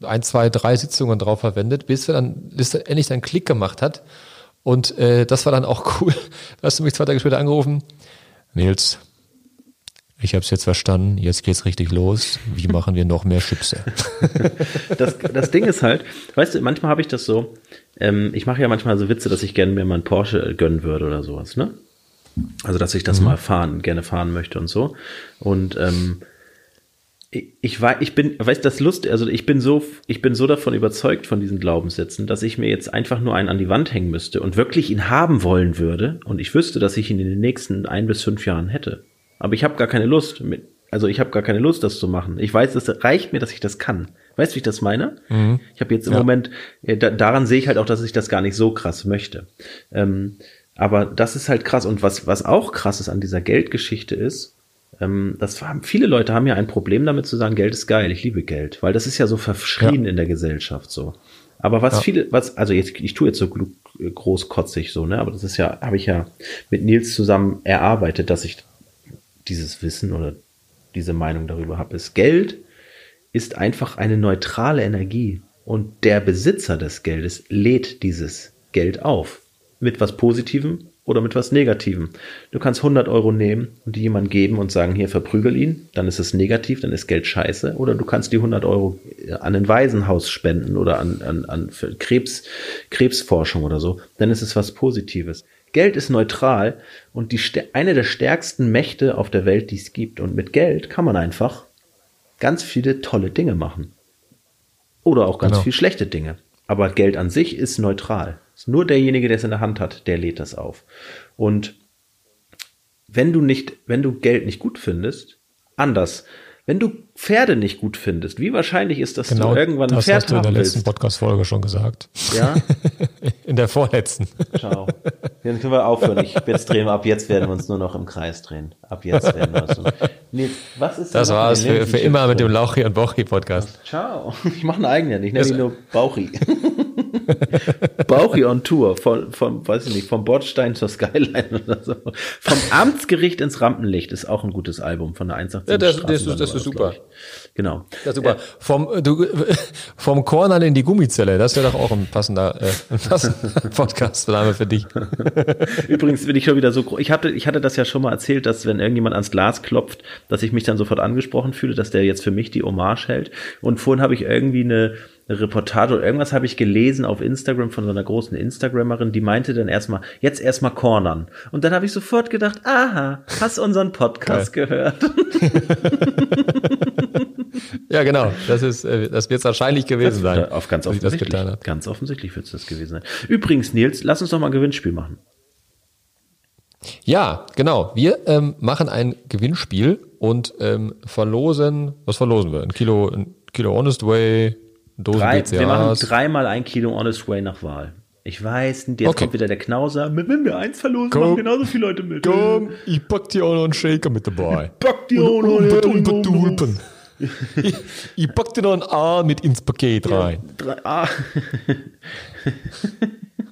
ein, zwei, drei Sitzungen drauf verwendet, bis wir dann bis endlich dann Klick gemacht hat. Und äh, das war dann auch (laughs) cool. Da hast du mich zwei Tage später angerufen. Nils, ich habe es jetzt verstanden, jetzt geht's richtig los. Wie machen wir noch mehr Chipse? (laughs) das, das Ding ist halt, weißt du, manchmal habe ich das so, ähm, ich mache ja manchmal so Witze, dass ich gerne mir mal einen Porsche gönnen würde oder sowas, ne? Also, dass ich das mhm. mal fahren, gerne fahren möchte und so. Und ähm, ich, ich, war, ich bin, weißt das Lust, also ich bin so, ich bin so davon überzeugt von diesen Glaubenssätzen, dass ich mir jetzt einfach nur einen an die Wand hängen müsste und wirklich ihn haben wollen würde und ich wüsste, dass ich ihn in den nächsten ein bis fünf Jahren hätte. Aber ich habe gar keine Lust. Mit, also ich habe gar keine Lust, das zu machen. Ich weiß, es reicht mir, dass ich das kann. Weißt du, wie ich das meine? Mhm. Ich habe jetzt im ja. Moment, äh, da, daran sehe ich halt auch, dass ich das gar nicht so krass möchte. Ähm, aber das ist halt krass. Und was, was auch krass ist an dieser Geldgeschichte ist, ähm, das haben, viele Leute haben ja ein Problem damit zu sagen, Geld ist geil, ich liebe Geld, weil das ist ja so verschrien ja. in der Gesellschaft so. Aber was ja. viele, was, also jetzt, ich tue jetzt so großkotzig so, ne, aber das ist ja, habe ich ja mit Nils zusammen erarbeitet, dass ich dieses Wissen oder diese Meinung darüber habe, ist Geld ist einfach eine neutrale Energie und der Besitzer des Geldes lädt dieses Geld auf. Mit was Positivem oder mit was Negativem. Du kannst 100 Euro nehmen und die jemand geben und sagen, hier verprügel ihn, dann ist es negativ, dann ist Geld scheiße. Oder du kannst die 100 Euro an ein Waisenhaus spenden oder an, an, an Krebs, Krebsforschung oder so, dann ist es was Positives. Geld ist neutral und die, eine der stärksten Mächte auf der Welt, die es gibt. Und mit Geld kann man einfach ganz viele tolle Dinge machen. Oder auch ganz genau. viel schlechte Dinge. Aber Geld an sich ist neutral. Ist nur derjenige, der es in der Hand hat, der lädt das auf. Und wenn du nicht, wenn du Geld nicht gut findest, anders. Wenn du Pferde nicht gut findest, wie wahrscheinlich ist, dass genau, du irgendwann ein Pferd hast du in der letzten Podcast-Folge schon gesagt. Ja? (laughs) in der vorletzten. Ciao. Dann können wir aufhören. Ich, jetzt drehen wir ab jetzt werden wir uns nur noch im Kreis drehen. Ab jetzt werden wir uns. Nee, was ist das war's für, für immer mit dem Lauchi und Bochi Podcast. Ciao. Ich mache einen eigenen. Ich nenne ihn nur Bauchi. (laughs) Bauchi on Tour. Von, von, weiß ich nicht, vom Bordstein zur Skyline oder so. Vom Amtsgericht ins Rampenlicht ist auch ein gutes Album von der 187 ja, das, das, das, das ist super. Genau. Ja, super. Äh, vom, du, (laughs) vom Kornern in die Gummizelle, das wäre doch auch ein passender, äh, ein passender (laughs) Podcast-Name für dich. Übrigens bin ich schon wieder so, ich hatte, ich hatte das ja schon mal erzählt, dass wenn irgendjemand ans Glas klopft, dass ich mich dann sofort angesprochen fühle, dass der jetzt für mich die Hommage hält. Und vorhin habe ich irgendwie eine, Reportage oder irgendwas habe ich gelesen auf Instagram von so einer großen Instagrammerin, die meinte dann erstmal, jetzt erstmal cornern. Und dann habe ich sofort gedacht, aha, hast unseren Podcast Geil. gehört. (laughs) ja, genau. Das ist, äh, das wird es wahrscheinlich gewesen das, sein. Auf ganz offensichtlich. Ganz offensichtlich wird es das gewesen sein. Übrigens, Nils, lass uns doch mal ein Gewinnspiel machen. Ja, genau. Wir ähm, machen ein Gewinnspiel und ähm, verlosen, was verlosen wir? Ein Kilo, ein Kilo Honest Way, Dosen Drei, BCAAs. Wir machen dreimal ein Kilo Honest Way nach Wahl. Ich weiß, jetzt okay. kommt wieder der Knauser. Wenn wir eins verlosen, komm, machen genauso viele Leute mit. Komm, ich pack dir auch noch einen Shaker mit dabei. Ich pack dir auch noch einen Tulpen. ich, ich pack dir noch einen A mit ins Paket rein. Ja, drei, A. (laughs)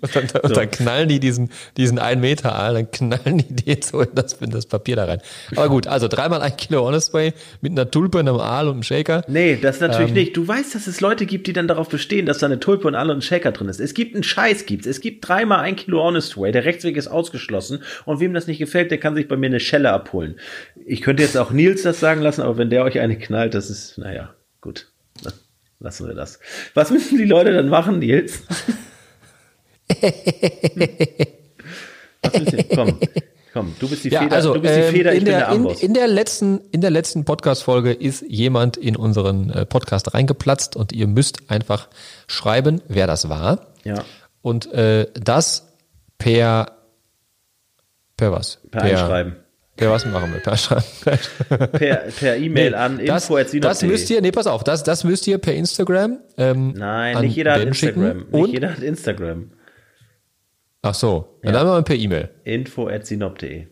Und dann, so. dann, knallen die diesen, diesen 1 Meter Aal, dann knallen die den so in das, in das Papier da rein. Aber gut, also dreimal ein Kilo Honest Way mit einer Tulpe, einem Aal und einem Shaker. Nee, das natürlich ähm, nicht. Du weißt, dass es Leute gibt, die dann darauf bestehen, dass da eine Tulpe und Aal und ein Shaker drin ist. Es gibt einen Scheiß, gibt's. Es gibt dreimal ein Kilo Honest Way. Der Rechtsweg ist ausgeschlossen. Und wem das nicht gefällt, der kann sich bei mir eine Schelle abholen. Ich könnte jetzt auch Nils das sagen lassen, aber wenn der euch eine knallt, das ist, naja, gut. Lassen wir das. Was müssen die Leute dann machen, Nils? Komm, komm, du bist die ja, Feder, also, du bist die ähm, Feder, ähm, in der, der in, in, der letzten, in der letzten Podcast-Folge ist jemand in unseren äh, Podcast reingeplatzt und ihr müsst einfach schreiben, wer das war. Ja. Und äh, das per per was? Per, per Einschreiben. Per was machen wir? Per Schreiben. (laughs) Per, per E-Mail an das, info.sinop.de. das müsst ihr, nee, pass auf, das, das müsst ihr per Instagram. Ähm, Nein, an nicht jeder hat Instagram. Nicht jeder hat Instagram. Ach so, ja. dann mal per E-Mail. info.sinop.de.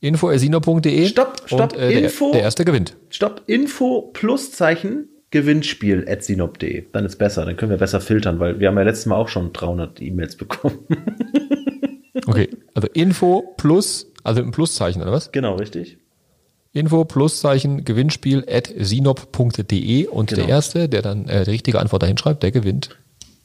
info.esino.de Stopp, stopp, und äh, Info. Der, der erste gewinnt. Stopp, Info Pluszeichen Gewinnspiel at sinop.de. Dann ist besser, dann können wir besser filtern, weil wir haben ja letztes Mal auch schon 300 E-Mails bekommen. (laughs) Okay, also Info plus, also ein Pluszeichen oder was? genau, richtig? Info Pluszeichen Gewinnspiel at sinop.de und Genau. der erste, der dann äh, die richtige Antwort dahin schreibt, der gewinnt.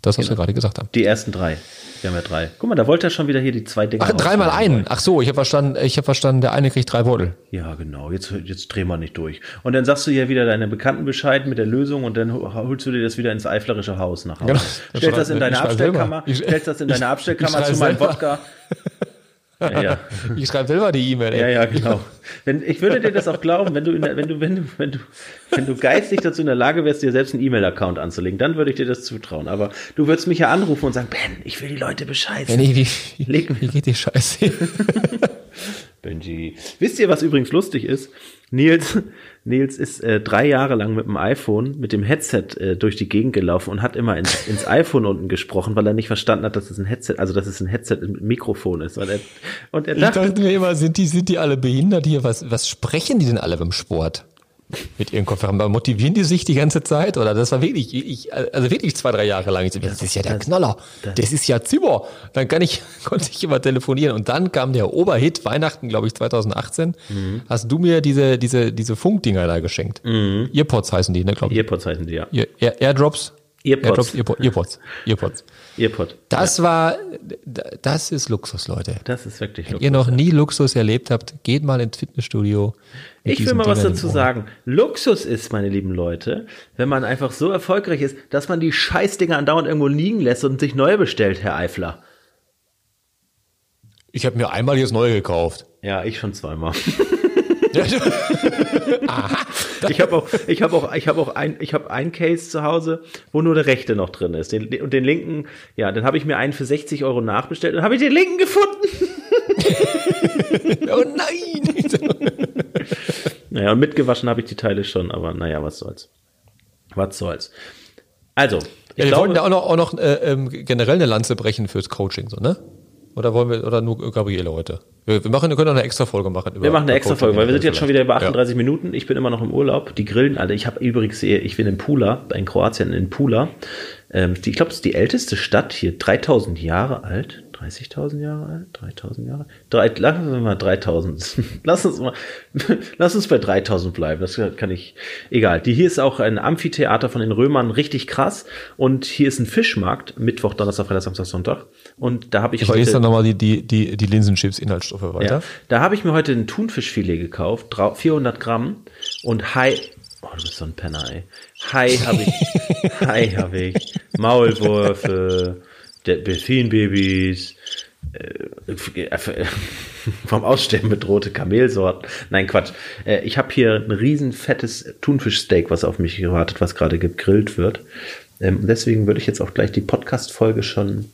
Das, was wir gerade gesagt haben. Die ersten drei. Wir haben ja drei. Guck mal, da wollte er schon wieder hier die zwei Dinger. Ach, dreimal einen. Ach so, ich habe verstanden, ich habe verstanden, der eine kriegt drei Beutel. Ja, genau. Jetzt, jetzt drehen wir nicht durch. Und dann sagst du ja wieder deine Bekannten Bescheid mit der Lösung und dann holst du dir das wieder ins eiflerische Haus nach Hause. Genau. Stellst das in deine Abstellkammer, stellst das in (laughs) deine Abstellkammer zu meinem. Wodka. Ja, ja. Ich schreibe selber die E-Mail. Ja, ja, genau. Wenn, ich würde dir das auch glauben, wenn du, der, wenn du, wenn du, wenn du, wenn du geistig dazu in der Lage wärst, dir selbst einen E-Mail-Account anzulegen, dann würde ich dir das zutrauen. Aber du würdest mich ja anrufen und sagen, Ben, ich will die Leute Bescheid Ja, sagen. nee, wie, Leg- wie, wie geht die Scheiße? (laughs) Benji. Wisst ihr, was übrigens lustig ist? Nils, (laughs) Nils ist äh, drei Jahre lang mit dem iPhone, mit dem Headset äh, durch die Gegend gelaufen und hat immer ins, ins iPhone unten gesprochen, weil er nicht verstanden hat, dass es ein Headset, also dass es ein Headset mit Mikrofon ist. Er, und er Ich dachte, dachte mir immer, sind die, sind die alle behindert hier? Was, was sprechen die denn alle beim Sport? Mit ihren Kopfhörern. Motivieren die sich die ganze Zeit? Oder das war wirklich, ich, also wirklich zwei, drei Jahre lang. So, das ist ja der Knaller. Das ist ja Zimmer. Dann kann ich, (laughs) konnte ich immer telefonieren. Und dann kam der Oberhit, Weihnachten, glaube ich, 2018. Hast du mir diese, diese, diese Funkdinger da geschenkt? Earpods heißen die, ne, glaube ich. Earpods heißen die ja. Air, Airdrops? Earpods. Airdrops, Earpo- Earpods. (laughs) Earpods. Earpod. Das war, das ist Luxus, Leute. Das ist wirklich Wenn Luxus. ihr noch nie Luxus erlebt habt, geht mal ins Fitnessstudio. Ich will mal was dazu sagen. Luxus ist, meine lieben Leute, wenn man einfach so erfolgreich ist, dass man die Scheißdinger andauernd irgendwo liegen lässt und sich neue bestellt, Herr Eifler. Ich habe mir einmal jetzt neu gekauft. Ja, ich schon zweimal. (laughs) Ja, (laughs) Ich habe auch, ich habe auch, ich habe auch ein, ich habe ein Case zu Hause, wo nur der rechte noch drin ist. Den, und den linken, ja, dann habe ich mir einen für 60 Euro nachbestellt und habe ich den linken gefunden. (laughs) oh nein! (laughs) Naja, und mitgewaschen habe ich die Teile schon, aber naja, was soll's. Was soll's. Also, ich Ja, wir glaube, wollten ja auch noch, auch noch äh, ähm, generell eine Lanze brechen fürs Coaching, so, ne? Oder wollen wir, oder nur Gabriele heute? Wir, machen, wir können auch eine extra Folge machen. Wir machen eine extra Folge, weil wir sind jetzt schon wieder über vielleicht. 38 Minuten. Ich bin immer noch im Urlaub. Die grillen alle. Ich habe übrigens, ich bin in Pula, in Kroatien, in Pula. Ähm, ich glaube, es ist die älteste Stadt hier, 3000 Jahre alt. 30.000 Jahre alt? 3000 Jahre? Drei, lassen wir mal 3000. Lass uns mal, (laughs) (laughs) lass uns bei 3000 bleiben. Das kann ich, egal. Die hier ist auch ein Amphitheater von den Römern, richtig krass. Und hier ist ein Fischmarkt, Mittwoch, Donnerstag, Freitag, Samstag, Sonntag. Und da habe ich Ich heute. lese dann nochmal die, die, die, die Linsenchips-Inhaltsstoffe weiter. Ja, da habe ich mir heute ein Thunfischfilet gekauft, drau- 400 Gramm und Hai. Oh, du bist so ein Penner, ey. Hai habe ich, (laughs) Hai habe ich, Maulwürfe, Delfinbabys, äh, (laughs) vom Aussterben bedrohte Kamelsorten. Nein, Quatsch. Äh, ich habe hier ein riesen fettes Thunfischsteak, was auf mich gewartet, was gerade gegrillt wird. Ähm, deswegen würde ich jetzt auch gleich die Podcast-Folge schon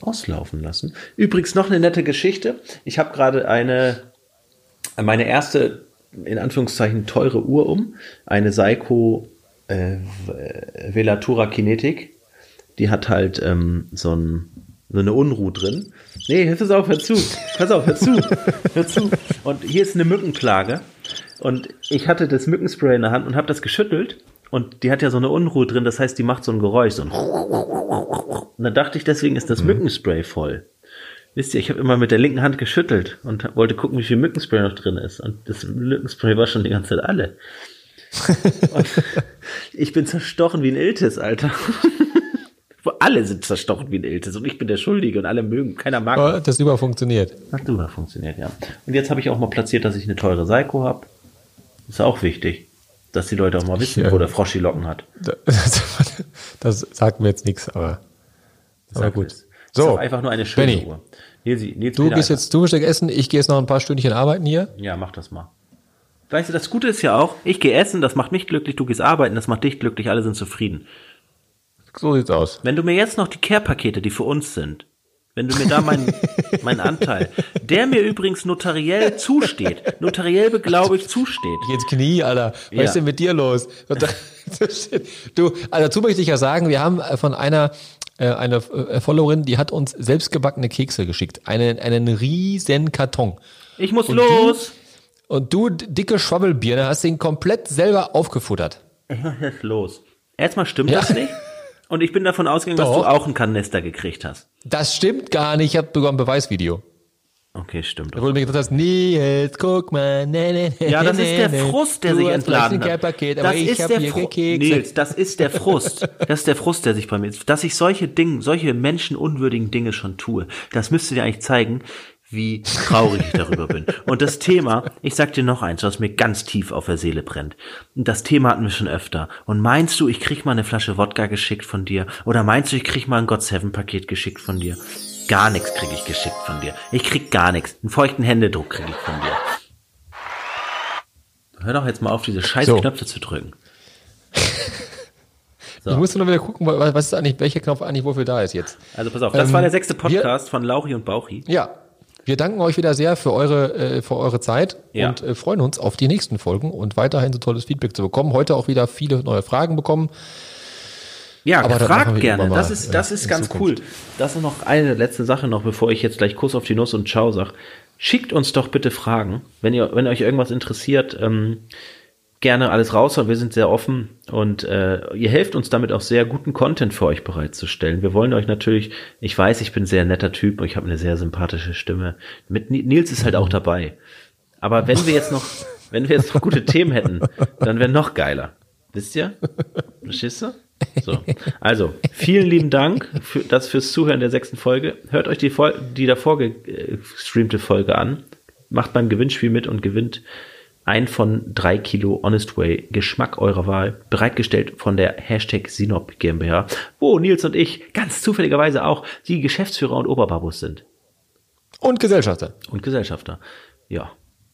auslaufen lassen. Übrigens noch eine nette Geschichte. Ich habe gerade eine, meine erste, in Anführungszeichen, teure Uhr um. Eine Seiko äh, Velatura Kinetic. Die hat halt ähm, so, ein, so eine Unruhe drin. Nee, pass auf, hör zu. Pass auf, hör zu. Hör zu. Und hier ist eine Mückenplage. Und ich hatte das Mückenspray in der Hand und habe das geschüttelt. Und die hat ja so eine Unruhe drin, das heißt, die macht so ein Geräusch, so ein und dann dachte ich, deswegen ist das Mückenspray voll. Wisst ihr, ich habe immer mit der linken Hand geschüttelt und wollte gucken, wie viel Mückenspray noch drin ist. Und das Mückenspray war schon die ganze Zeit alle. (laughs) ich bin zerstochen wie ein Iltis, Alter. Wo alle sind zerstochen wie ein Iltis und ich bin der Schuldige und alle mögen, keiner mag. Aber das über funktioniert. Hat super funktioniert, ja. Und jetzt habe ich auch mal platziert, dass ich eine teure Seiko habe. Ist auch wichtig, dass die Leute auch mal wissen, Ja. wo der Frosch die Locken hat. (laughs) Das, das sagt mir jetzt nichts, aber, aber Sag gut. es. Ist So, auch einfach nur eine schöne Benny. Uhr. Nils, Nils du gehst jetzt Duschsteck essen, ich gehe jetzt noch ein paar Stündchen arbeiten hier. Ja, mach das mal. Weißt du, das Gute ist ja auch, ich gehe essen, das macht mich glücklich, du gehst arbeiten, das macht dich glücklich, alle sind zufrieden. So sieht's aus. Wenn du mir jetzt noch die Care-Pakete, die für uns sind, Wenn du mir da meinen (laughs) meinen Anteil, der mir übrigens notariell zusteht, notariell beglaubigt zusteht. Ich ins Knie, Alter. Was Ja. ist denn mit dir los? (laughs) Du, also dazu möchte ich ja sagen, wir haben äh, von einer äh, eine äh, Followerin, die hat uns selbstgebackene Kekse geschickt. Einen, einen riesen Karton. Ich muss Und los. Und du, dicke Schwabbelbirne, hast den komplett selber aufgefuttert. Ich muss jetzt los. Erstmal stimmt Ja. das nicht. Und ich bin davon ausgegangen, dass Doch. du auch einen Kanister gekriegt hast. Das stimmt gar nicht. Ich habe sogar ein Beweisvideo. Okay, stimmt. Wo du mir gesagt hast, Nils, guck mal, ne, ne, ne, Ja, das ist der ne, Frust, der sich entladen ein hat. Paket, das ist der hier Fru- Kekse. Nils, das ist der Frust. Das ist der Frust, der sich bei mir. Dass ich solche Dinge, solche menschenunwürdigen Dinge schon tue, das müsste dir eigentlich zeigen, wie traurig ich darüber bin. Und das Thema, ich sag dir noch eins, was mir ganz tief auf der Seele brennt. Das Thema hatten wir schon öfter. Und meinst du, ich krieg mal eine Flasche Wodka geschickt von dir? Oder meinst du, ich krieg mal ein God Seven Paket geschickt von dir? Gar nichts krieg ich geschickt von dir. Ich krieg gar nichts. Einen feuchten Händedruck krieg ich von dir. Hör doch jetzt mal auf, diese scheiß So. Knöpfe zu drücken. (laughs) Ich musste nur wieder gucken, wa- was ist eigentlich, welcher Knopf eigentlich wofür da ist jetzt. Also pass auf, das Ähm, war der sechste wir- Podcast von Lauchi und Bauchi. Ja, wir danken euch wieder sehr für eure, äh, für eure Zeit Ja. und äh, freuen uns auf die nächsten Folgen und weiterhin so tolles Feedback zu bekommen. Heute auch wieder viele neue Fragen bekommen. Ja, Aber das fragt gerne. irgendwann Das mal, ist, das äh, ist ganz Zukunft. cool. Das ist noch eine letzte Sache noch, bevor ich jetzt gleich Kuss auf die Nuss und Ciao sag. Schickt uns doch bitte Fragen, wenn ihr, wenn euch irgendwas interessiert. Ähm, gerne alles raus, weil wir sind sehr offen und äh, ihr helft uns damit auch sehr guten Content für euch bereitzustellen. Wir wollen euch natürlich, ich weiß, ich bin ein sehr netter Typ und ich habe eine sehr sympathische Stimme. Mit Ni- Nils ist halt auch dabei. Aber wenn wir jetzt noch, wenn wir jetzt noch gute Themen hätten, dann wäre noch geiler. Wisst ihr? Verstehst du? So. Also, vielen lieben Dank für das fürs Zuhören der sechsten Folge. Hört euch die, Fol die davor gestreamte Folge an. Macht beim Gewinnspiel mit und gewinnt ein von drei Kilo Honest Way Geschmack eurer Wahl. Bereitgestellt von der Hashtag Sinop GmbH, wo Nils und ich ganz zufälligerweise auch die Geschäftsführer und Oberbabus sind. Und Gesellschafter. Und Gesellschafter. Ja.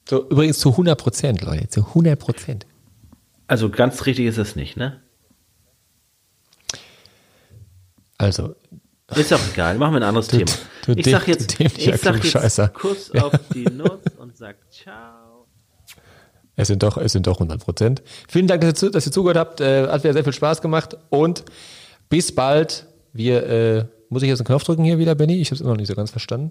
So, übrigens zu 100 Prozent, Leute, zu 100 Prozent. Also ganz richtig ist es nicht, ne? Also, Ist auch egal, machen wir ein anderes Thema. du ich sag jetzt, du ich sag jetzt Klugscheißer. Kuss auf die Nuss und sag ciao. Es sind doch, es sind doch 100 Prozent. Vielen Dank, dass ihr, dass ihr zugehört habt. Äh, hat wieder sehr viel Spaß gemacht und bis bald. Wir, äh, muss ich jetzt einen Knopf drücken hier wieder, Benny? Ich habe es immer noch nicht so ganz verstanden.